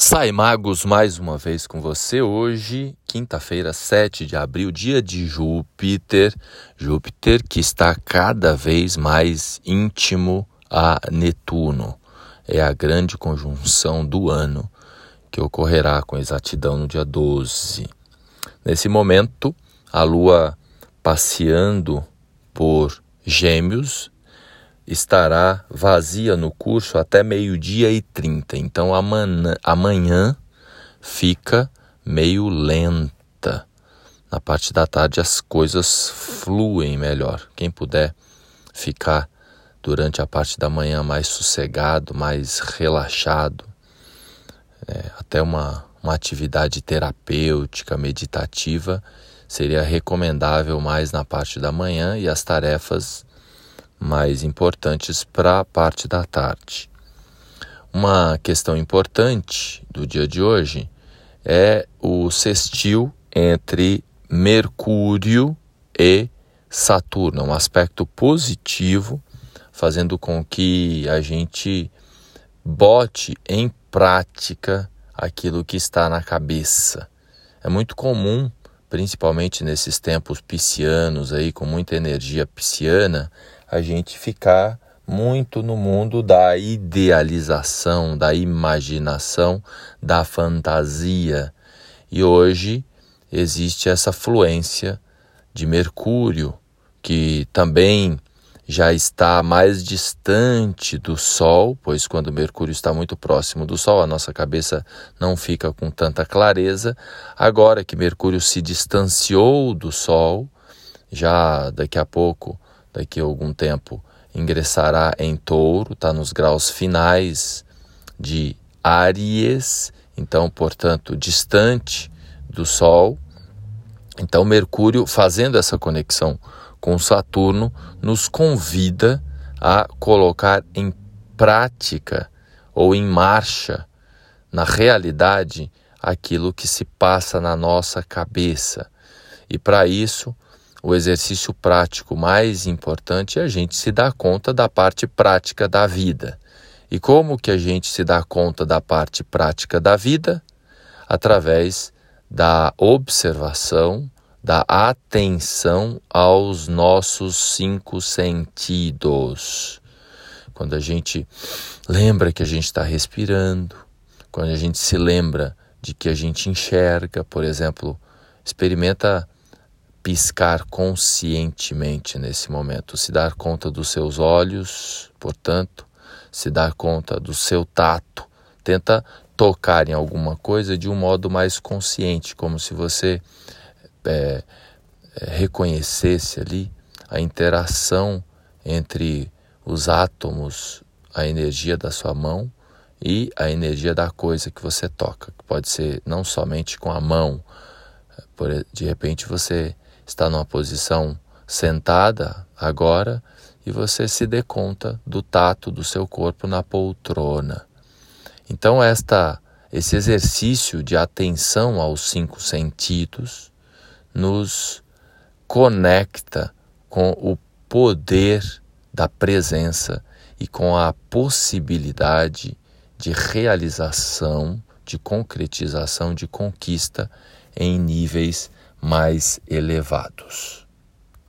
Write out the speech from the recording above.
Sai Magos mais uma vez com você hoje, quinta-feira, 7 de abril, dia de Júpiter. Júpiter que está cada vez mais íntimo a Netuno. É a grande conjunção do ano que ocorrerá com exatidão no dia 12. Nesse momento, a Lua passeando por Gêmeos estará vazia no curso até meio-dia e trinta. Então amanhã, amanhã fica meio lenta. Na parte da tarde as coisas fluem melhor. Quem puder ficar durante a parte da manhã mais sossegado, mais relaxado, é, até uma, uma atividade terapêutica, meditativa, seria recomendável mais na parte da manhã e as tarefas mais importantes para a parte da tarde. Uma questão importante do dia de hoje é o sextil entre Mercúrio e Saturno, um aspecto positivo, fazendo com que a gente bote em prática aquilo que está na cabeça. É muito comum, principalmente nesses tempos piscianos aí com muita energia pisciana, a gente ficar muito no mundo da idealização, da imaginação, da fantasia. E hoje existe essa fluência de Mercúrio, que também já está mais distante do Sol, pois quando Mercúrio está muito próximo do Sol, a nossa cabeça não fica com tanta clareza. Agora que Mercúrio se distanciou do Sol, já daqui a pouco daqui a algum tempo ingressará em touro, está nos graus finais de Áries, então, portanto, distante do Sol. Então, Mercúrio, fazendo essa conexão com Saturno, nos convida a colocar em prática ou em marcha, na realidade, aquilo que se passa na nossa cabeça. E para isso, o exercício prático mais importante é a gente se dar conta da parte prática da vida. E como que a gente se dá conta da parte prática da vida? Através da observação, da atenção aos nossos cinco sentidos. Quando a gente lembra que a gente está respirando, quando a gente se lembra de que a gente enxerga, por exemplo, experimenta piscar conscientemente nesse momento, se dar conta dos seus olhos, portanto, se dar conta do seu tato. Tenta tocar em alguma coisa de um modo mais consciente, como se você é, é, reconhecesse ali a interação entre os átomos, a energia da sua mão e a energia da coisa que você toca, que pode ser não somente com a mão, de repente você está numa posição sentada agora e você se dê conta do tato do seu corpo na poltrona. Então esta esse exercício de atenção aos cinco sentidos nos conecta com o poder da presença e com a possibilidade de realização, de concretização, de conquista em níveis mais elevados.